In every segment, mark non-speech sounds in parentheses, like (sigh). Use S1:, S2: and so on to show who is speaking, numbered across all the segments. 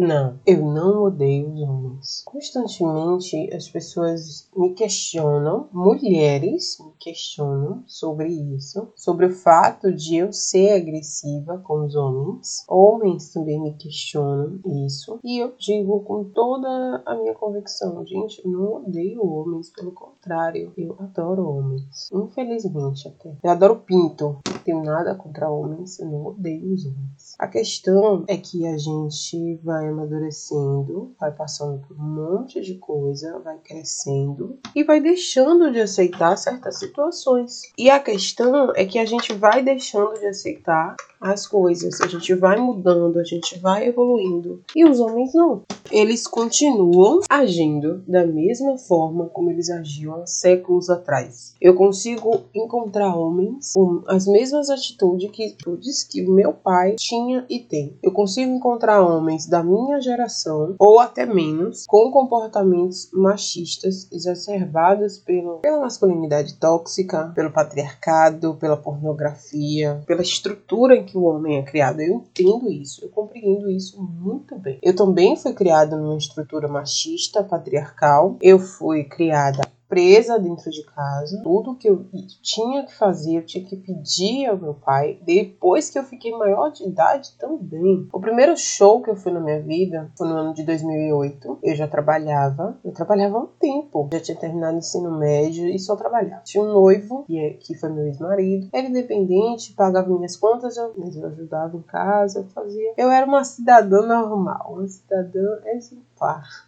S1: Não, eu não odeio os homens. Constantemente as pessoas me questionam, mulheres me questionam sobre isso, sobre o fato de eu ser agressiva com os homens. Homens também me questionam isso. E eu digo com toda a minha convicção, gente, eu não odeio homens, pelo contrário, eu adoro homens. Infelizmente até. Eu adoro pinto. Não tenho nada contra homens, eu não odeio os homens. A questão é que a gente vai amadurecendo, vai passando por um monte de coisa, vai crescendo e vai deixando de aceitar certas situações. E a questão é que a gente vai deixando de aceitar as coisas, a gente vai mudando, a gente vai evoluindo. E os homens não. Eles continuam agindo da mesma forma como eles agiam há séculos atrás. Eu consigo encontrar homens com as mesmas atitudes que, atitudes que meu pai tinha e tem. Eu consigo encontrar homens da minha geração, ou até menos, com comportamentos machistas exacerbados pelo, pela masculinidade tóxica, pelo patriarcado, pela pornografia, pela estrutura em que o homem é criado. Eu entendo isso, eu compreendo isso muito bem. Eu também fui criada numa estrutura machista, patriarcal. Eu fui criada presa dentro de casa. Tudo que eu tinha que fazer, eu tinha que pedir ao meu pai. Depois que eu fiquei maior de idade também. O primeiro show que eu fui na minha vida foi no ano de 2008. Eu já trabalhava. Eu trabalhava há um tempo. Já tinha terminado o ensino médio e só trabalhava. Tinha um noivo, que, é, que foi meu ex-marido. Era independente, pagava minhas contas, eu, ajudava em casa, eu fazia. Eu era uma cidadã normal, uma cidadã exemplar,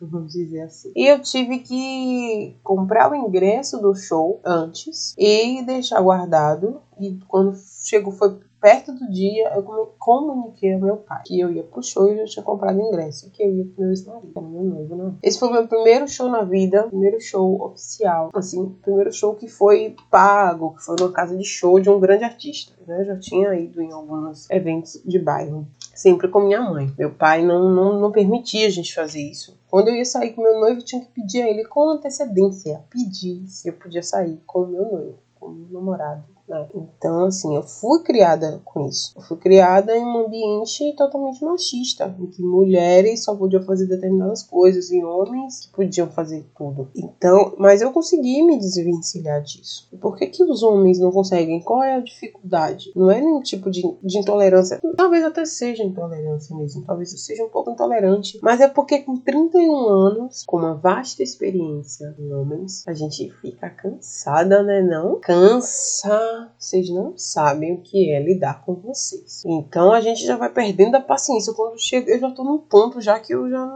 S1: vamos dizer assim. E eu tive que comprar o ingresso do show antes e deixar guardado. E quando chegou, foi perto do dia, eu comuniquei ao meu pai que eu ia pro show e eu tinha comprado ingresso, que eu ia pro meu ex-marido, meu noivo, né? Esse foi o meu primeiro show na vida, primeiro show oficial, assim, primeiro show que foi pago, que foi numa casa de show de um grande artista, né? Eu já tinha ido em alguns eventos de bairro, sempre com minha mãe. Meu pai não, não, não permitia a gente fazer isso. Quando eu ia sair com meu noivo, eu tinha que pedir a ele com antecedência, pedir se eu podia sair com meu noivo, com meu namorado. Né? Então, assim, eu fui criada com isso. Eu fui criada em um ambiente totalmente machista, em que mulheres só podiam fazer determinadas coisas e homens podiam fazer tudo. Então, mas eu consegui me desvencilhar disso. Por que, que os homens não conseguem? Qual é a dificuldade? Não é nenhum tipo de, de intolerância. Talvez até seja intolerância mesmo. Talvez eu seja um pouco intolerante. Mas é porque com 31 anos, com uma vasta experiência em homens, a gente fica cansada, né? Não? Cansa vocês não sabem o que é lidar com vocês. Então a gente já vai perdendo a paciência. Quando chega, eu já tô num ponto já que eu já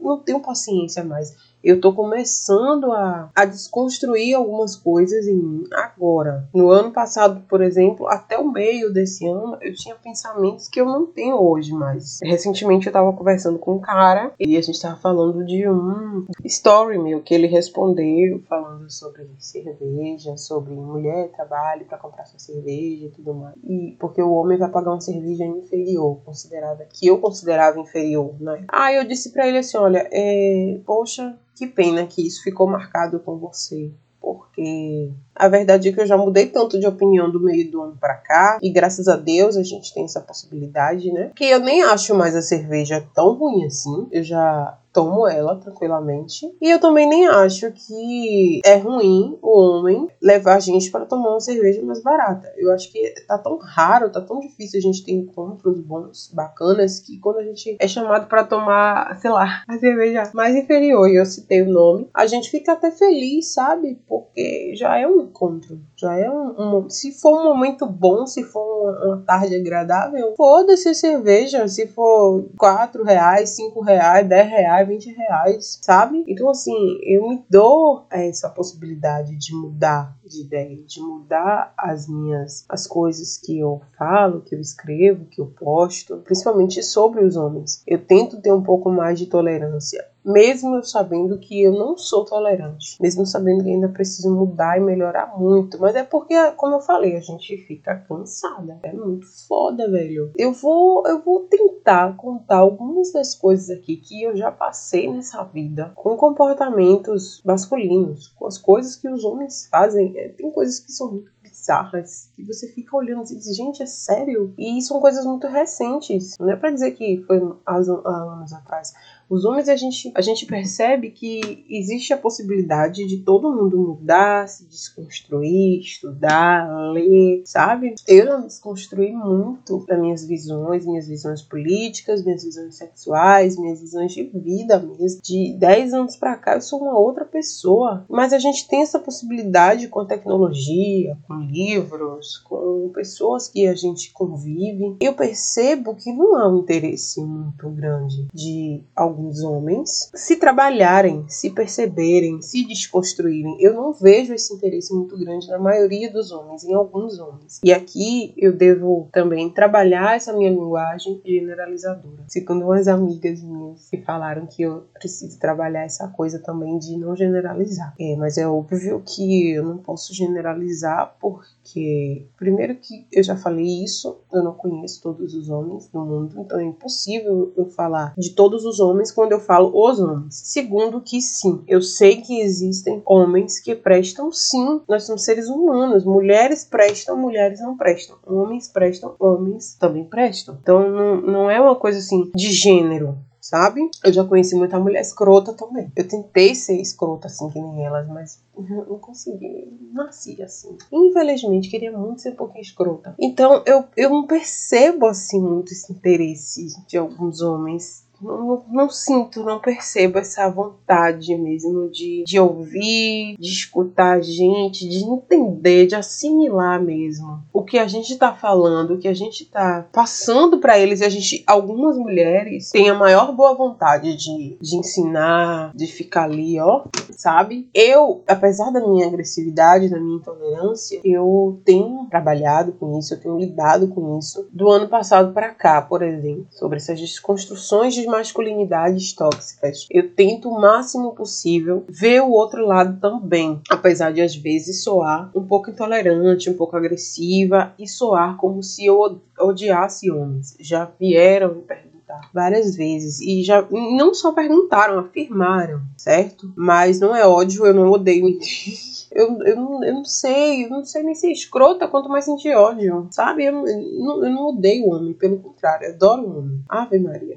S1: não tenho paciência mais eu estou começando a, a desconstruir algumas coisas em mim agora. No ano passado, por exemplo, até o meio desse ano, eu tinha pensamentos que eu não tenho hoje mais. Recentemente eu estava conversando com um cara e a gente estava falando de um story meu que ele respondeu, falando sobre cerveja, sobre mulher trabalho para comprar sua cerveja e tudo mais. E porque o homem vai pagar uma cerveja inferior, considerada que eu considerava inferior, né? Ah, eu disse para ele assim, olha, é, poxa, que pena que isso ficou marcado com você. Porque a verdade é que eu já mudei tanto de opinião do meio do ano para cá. E graças a Deus a gente tem essa possibilidade, né? Que eu nem acho mais a cerveja tão ruim assim. Eu já tomo ela tranquilamente. E eu também nem acho que é ruim o homem levar a gente para tomar uma cerveja mais barata. Eu acho que tá tão raro, tá tão difícil a gente ter encontros bons, bacanas, que quando a gente é chamado para tomar, sei lá, a cerveja mais inferior, e eu citei o nome, a gente fica até feliz, sabe? Porque já é um encontro, já é um, um se for um momento bom, se for uma, tarde agradável, foda-se a cerveja, se for 4 reais, 5 reais, 10 reais, reais, 20 reais, sabe? Então, assim, eu me dou essa possibilidade de mudar de ideia, de mudar as minhas as coisas que eu falo, que eu escrevo, que eu posto, principalmente sobre os homens. Eu tento ter um pouco mais de tolerância mesmo sabendo que eu não sou tolerante, mesmo sabendo que ainda preciso mudar e melhorar muito, mas é porque, como eu falei, a gente fica cansada, é muito foda, velho. Eu vou, eu vou tentar contar algumas das coisas aqui que eu já passei nessa vida com comportamentos masculinos, com as coisas que os homens fazem, é, tem coisas que são muito bizarras que você fica olhando e diz, gente, é sério? E são coisas muito recentes. Não é para dizer que foi há anos atrás. Os homens, a gente, a gente percebe que existe a possibilidade de todo mundo mudar, se desconstruir, estudar, ler, sabe? Eu me desconstruí muito das minhas visões, minhas visões políticas, minhas visões sexuais, minhas visões de vida mesmo. De 10 anos para cá, eu sou uma outra pessoa. Mas a gente tem essa possibilidade com a tecnologia, com livros, com pessoas que a gente convive. Eu percebo que não há um interesse muito grande de alguns homens se trabalharem, se perceberem, se desconstruírem. Eu não vejo esse interesse muito grande na maioria dos homens, em alguns homens. E aqui eu devo também trabalhar essa minha linguagem generalizadora. Segundo umas amigas minhas que falaram que eu preciso trabalhar essa coisa também de não generalizar. É, mas é óbvio que eu não posso generalizar porque, primeiro, que eu já falei isso, eu não conheço todos os homens do mundo, então é impossível eu falar de todos os homens quando eu falo os homens. Segundo, que sim, eu sei que existem homens que prestam sim. Nós somos seres humanos. Mulheres prestam, mulheres não prestam. Homens prestam, homens também prestam. Então não, não é uma coisa assim de gênero sabe? Eu já conheci muita mulher escrota também. Eu tentei ser escrota assim que nem elas, mas (laughs) não consegui. Nasci assim. Infelizmente, queria muito ser um pouquinho escrota. Então eu, eu não percebo assim muito esse interesse de alguns homens não, não, sinto, não percebo essa vontade mesmo de, de ouvir, de escutar a gente, de entender, de assimilar mesmo o que a gente tá falando, o que a gente tá passando para eles. E a gente, algumas mulheres, têm a maior boa vontade de, de ensinar, de ficar ali, ó, sabe? Eu, apesar da minha agressividade, da minha intolerância, eu tenho trabalhado com isso, eu tenho lidado com isso do ano passado para cá, por exemplo, sobre essas desconstruções de masculinidades tóxicas. Eu tento o máximo possível ver o outro lado também, apesar de às vezes soar um pouco intolerante, um pouco agressiva e soar como se eu odiasse homens. Já vieram me perguntar várias vezes e já não só perguntaram, afirmaram, certo? Mas não é ódio, eu não odeio ninguém. (laughs) Eu, eu, não, eu não sei, eu não sei nem ser escrota, quanto mais sentir ódio, sabe? Eu, eu, não, eu não odeio homem, pelo contrário, adoro homem. Ave Maria.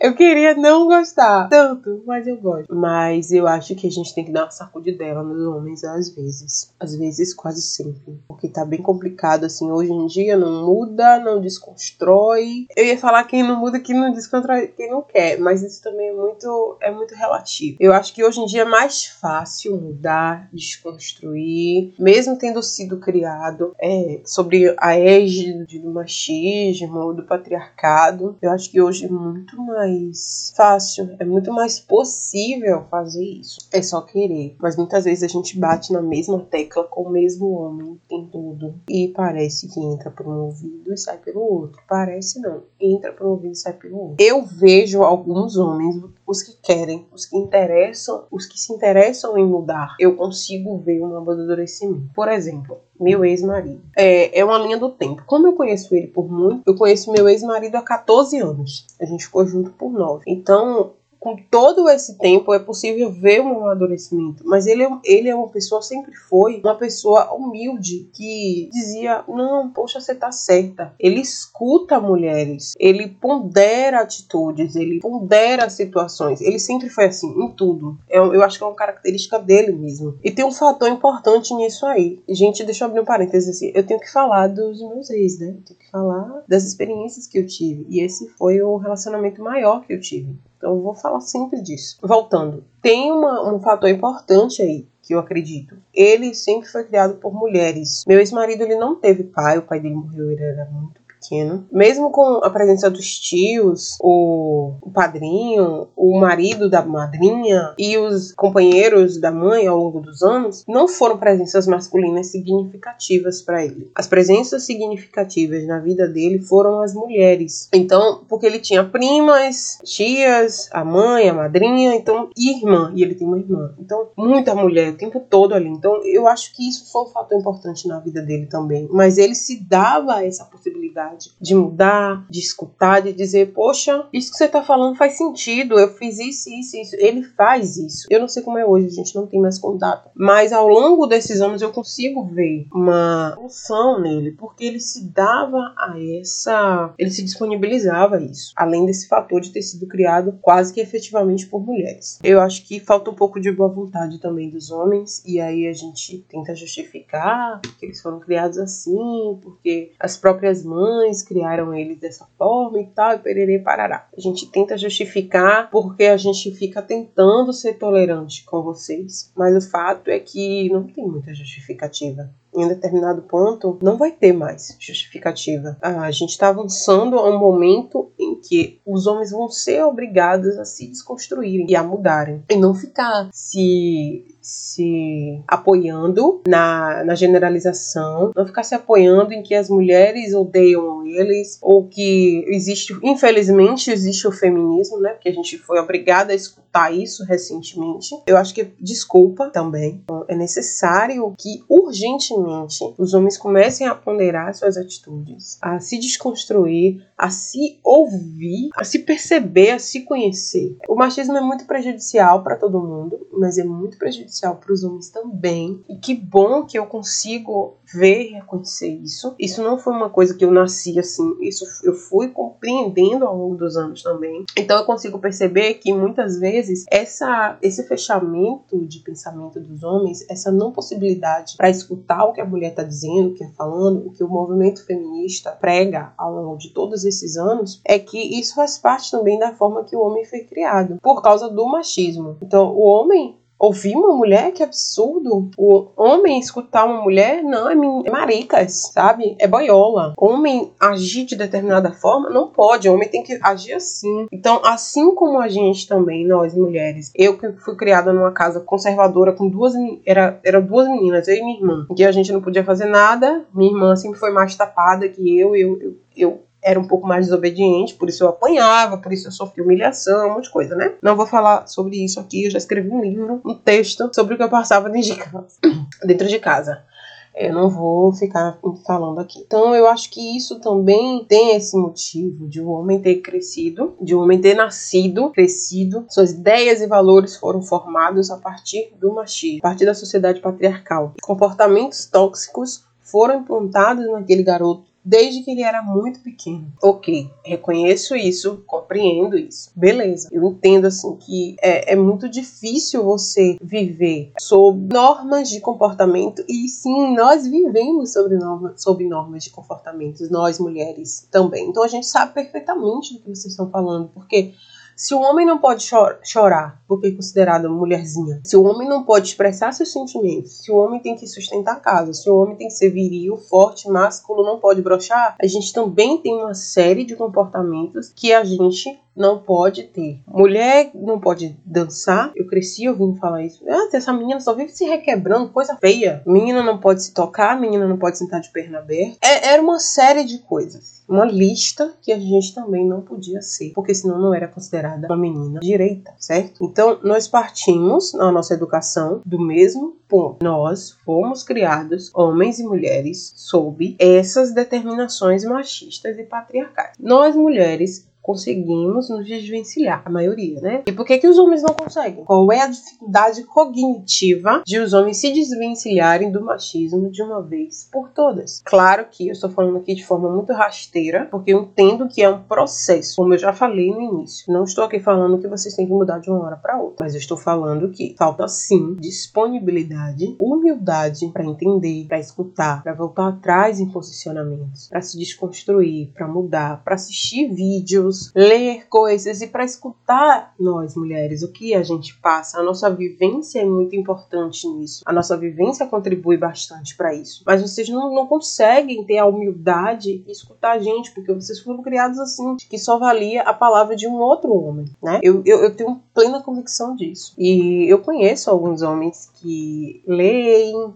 S1: Eu queria não gostar tanto, mas eu gosto. Mas eu acho que a gente tem que dar uma sacudidela nos homens às vezes. Às vezes, quase sempre. Porque tá bem complicado, assim. Hoje em dia não muda, não desconstrói. Eu ia falar quem não muda, quem não desconstrói, quem não quer. Mas isso também é muito, é muito relativo. Eu acho que hoje em dia é mais fácil mudar, desconstruir. Mesmo tendo sido criado é, sobre a égide do machismo, do patriarcado. Eu acho que hoje é muito mais mais fácil, é muito mais possível fazer isso. É só querer. Mas muitas vezes a gente bate na mesma tecla com o mesmo homem em tudo. E parece que entra por um ouvido e sai pelo outro. Parece não. Entra por um ouvido e sai pelo outro. Eu vejo alguns homens, os que querem, os que interessam, os que se interessam em mudar. Eu consigo ver um amadurecimento. Por exemplo, meu ex-marido. É, é uma linha do tempo. Como eu conheço ele por muito, eu conheço meu ex-marido há 14 anos. A gente ficou junto por 9. Então, com todo esse tempo é possível ver um amadurecimento. Mas ele é, ele é uma pessoa, sempre foi uma pessoa humilde que dizia: Não, poxa, você tá certa. Ele escuta mulheres, ele pondera atitudes, ele pondera situações. Ele sempre foi assim, em tudo. Eu, eu acho que é uma característica dele mesmo. E tem um fator importante nisso aí. Gente, deixa eu abrir um parênteses assim. Eu tenho que falar dos meus ex, né? Eu tenho que falar das experiências que eu tive. E esse foi o relacionamento maior que eu tive. Então eu vou falar sempre disso. Voltando, tem uma, um fator importante aí que eu acredito. Ele sempre foi criado por mulheres. Meu ex-marido ele não teve pai, o pai dele morreu, ele era muito pequeno. Mesmo com a presença dos tios, o, padrinho, o marido da madrinha e os companheiros da mãe ao longo dos anos, não foram presenças masculinas significativas para ele. As presenças significativas na vida dele foram as mulheres. Então, porque ele tinha primas, tias, a mãe, a madrinha, então e irmã, e ele tem uma irmã. Então, muita mulher o tempo todo ali. Então, eu acho que isso foi um fator importante na vida dele também. Mas ele se dava essa possibilidade de mudar, de escutar, de dizer, poxa, isso que você tá falando faz sentido, eu fiz isso, isso, isso. Ele faz isso. Eu não sei como é hoje, a gente não tem mais contato. Mas ao longo desses anos eu consigo ver uma função nele, porque ele se dava a essa. Ele se disponibilizava a isso. Além desse fator de ter sido criado quase que efetivamente por mulheres. Eu acho que falta um pouco de boa vontade também dos homens, e aí a gente tenta justificar que eles foram criados assim, porque as próprias mães criaram eles dessa forma e tal, e pererê parará. A gente tenta justificar porque a gente fica tentando ser tolerante com vocês, mas o fato é que não tem muita justificativa em determinado ponto, não vai ter mais justificativa. Ah, a gente está avançando a um momento em que os homens vão ser obrigados a se desconstruírem e a mudarem. E não ficar se se apoiando na, na generalização, não ficar se apoiando em que as mulheres odeiam eles, ou que existe, infelizmente, existe o feminismo, né? Porque a gente foi obrigada a escutar isso recentemente. Eu acho que desculpa também. É necessário que urgentemente os homens comecem a ponderar suas atitudes, a se desconstruir, a se ouvir, a se perceber, a se conhecer. O machismo é muito prejudicial para todo mundo, mas é muito prejudicial para os homens também. E que bom que eu consigo ver e reconhecer isso. Isso não foi uma coisa que eu nasci assim, isso eu fui compreendendo ao longo dos anos também. Então eu consigo perceber que muitas vezes essa, esse fechamento de pensamento dos homens, essa não possibilidade para escutar o que a mulher está dizendo, o que é falando, o que o movimento feminista prega ao longo de todos esses anos, é que isso faz parte também da forma que o homem foi criado, por causa do machismo. Então o homem Ouvir uma mulher, que absurdo. O homem escutar uma mulher, não, é, é maricas, sabe? É boiola. Homem agir de determinada forma, não pode. O homem tem que agir assim. Então, assim como a gente também, nós mulheres, eu que fui criada numa casa conservadora com duas, era, era duas meninas, eu e minha irmã, que a gente não podia fazer nada. Minha irmã sempre foi mais tapada que eu, eu, eu, eu era um pouco mais desobediente, por isso eu apanhava, por isso eu sofri humilhação, um monte de coisa, né? Não vou falar sobre isso aqui, eu já escrevi um livro, um texto sobre o que eu passava dentro de casa. (coughs) dentro de casa. Eu não vou ficar falando aqui. Então, eu acho que isso também tem esse motivo de o um homem ter crescido, de o um homem ter nascido, crescido, suas ideias e valores foram formados a partir do machismo, a partir da sociedade patriarcal. Comportamentos tóxicos foram implantados naquele garoto desde que ele era muito pequeno. Ok, reconheço isso, compreendo isso. Beleza. Eu entendo assim que é, é muito difícil você viver sob normas de comportamento e sim, nós vivemos sobre, norma, sob normas de comportamento, nós mulheres também. Então a gente sabe perfeitamente do que vocês estão falando, porque se o homem não pode chorar porque é considerado mulherzinha, se o homem não pode expressar seus sentimentos, se o homem tem que sustentar a casa, se o homem tem que ser viril, forte, másculo, não pode brochar, a gente também tem uma série de comportamentos que a gente não pode ter. Mulher não pode dançar. Eu cresci ouvindo falar isso. Ah, essa menina só vive se requebrando, coisa feia. Menina não pode se tocar, menina não pode sentar de perna aberta. É, era uma série de coisas. Uma lista que a gente também não podia ser, porque senão não era considerada uma menina direita, certo? Então, nós partimos na nossa educação do mesmo ponto. Nós fomos criados, homens e mulheres, sob essas determinações machistas e patriarcais. Nós mulheres conseguimos nos desvencilhar, a maioria, né? E por que, que os homens não conseguem? Qual é a dificuldade cognitiva de os homens se desvencilharem do machismo de uma vez por todas? Claro que eu estou falando aqui de forma muito rasteira, porque eu entendo que é um processo, como eu já falei no início. Não estou aqui falando que vocês têm que mudar de uma hora para outra, mas eu estou falando que falta sim disponibilidade, humildade para entender, para escutar, para voltar atrás em posicionamentos, para se desconstruir, para mudar, para assistir vídeos ler coisas e para escutar nós mulheres, o que a gente passa. A nossa vivência é muito importante nisso. A nossa vivência contribui bastante para isso. Mas vocês não, não conseguem ter a humildade e escutar a gente, porque vocês foram criados assim, que só valia a palavra de um outro homem, né? Eu, eu, eu tenho plena convicção disso. E eu conheço alguns homens que leem,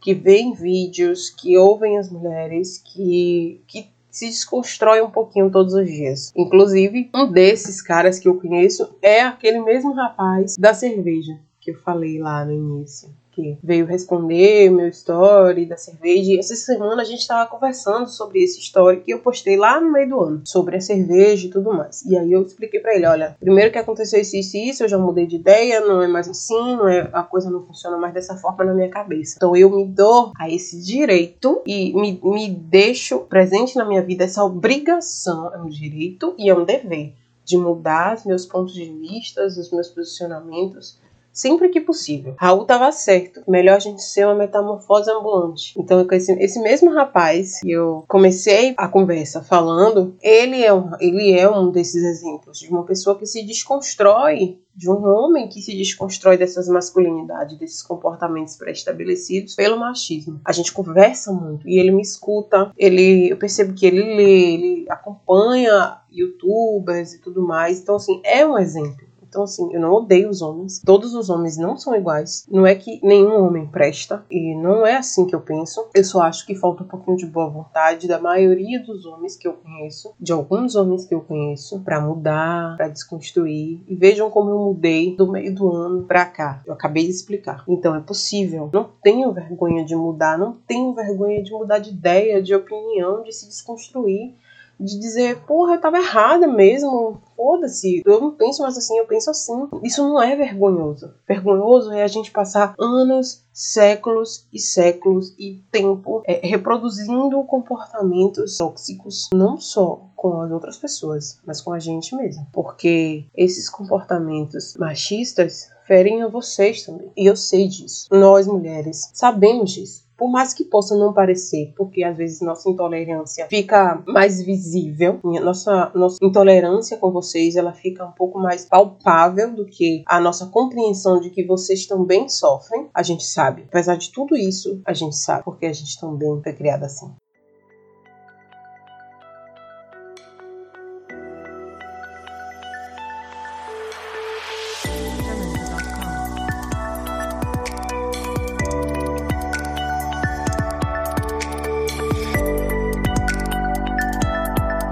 S1: que veem vídeos, que ouvem as mulheres, que, que se desconstrói um pouquinho todos os dias. Inclusive, um desses caras que eu conheço é aquele mesmo rapaz da cerveja que eu falei lá no início. Que veio responder meu story da cerveja. E essa semana a gente tava conversando sobre esse story que eu postei lá no meio do ano, sobre a cerveja e tudo mais. E aí eu expliquei para ele, olha, primeiro que aconteceu isso, isso e isso, eu já mudei de ideia, não é mais assim, não é, a coisa não funciona mais dessa forma na minha cabeça. Então eu me dou a esse direito e me, me deixo presente na minha vida essa obrigação, é um direito e é um dever de mudar os meus pontos de vista, os meus posicionamentos, sempre que possível. Raul estava certo. Melhor a gente ser uma metamorfose ambulante. Então, esse, esse mesmo rapaz que eu comecei a conversa falando, ele é, um, ele é um desses exemplos de uma pessoa que se desconstrói de um homem que se desconstrói dessas masculinidades, desses comportamentos pré-estabelecidos pelo machismo. A gente conversa muito e ele me escuta, ele, eu percebo que ele lê, ele acompanha youtubers e tudo mais. Então, assim, é um exemplo. Então, assim, eu não odeio os homens. Todos os homens não são iguais. Não é que nenhum homem presta. E não é assim que eu penso. Eu só acho que falta um pouquinho de boa vontade da maioria dos homens que eu conheço, de alguns homens que eu conheço, para mudar, para desconstruir. E vejam como eu mudei do meio do ano pra cá. Eu acabei de explicar. Então, é possível. Não tenho vergonha de mudar. Não tenho vergonha de mudar de ideia, de opinião, de se desconstruir de dizer, porra, eu tava errada mesmo, foda-se, eu não penso mais assim, eu penso assim. Isso não é vergonhoso. Vergonhoso é a gente passar anos, séculos e séculos e tempo é, reproduzindo comportamentos tóxicos, não só com as outras pessoas, mas com a gente mesmo. Porque esses comportamentos machistas ferem a vocês também. E eu sei disso. Nós mulheres sabemos disso por mais que possa não parecer, porque às vezes nossa intolerância fica mais visível, nossa, nossa intolerância com vocês ela fica um pouco mais palpável do que a nossa compreensão de que vocês também sofrem, a gente sabe. Apesar de tudo isso, a gente sabe, porque a gente também foi criada assim.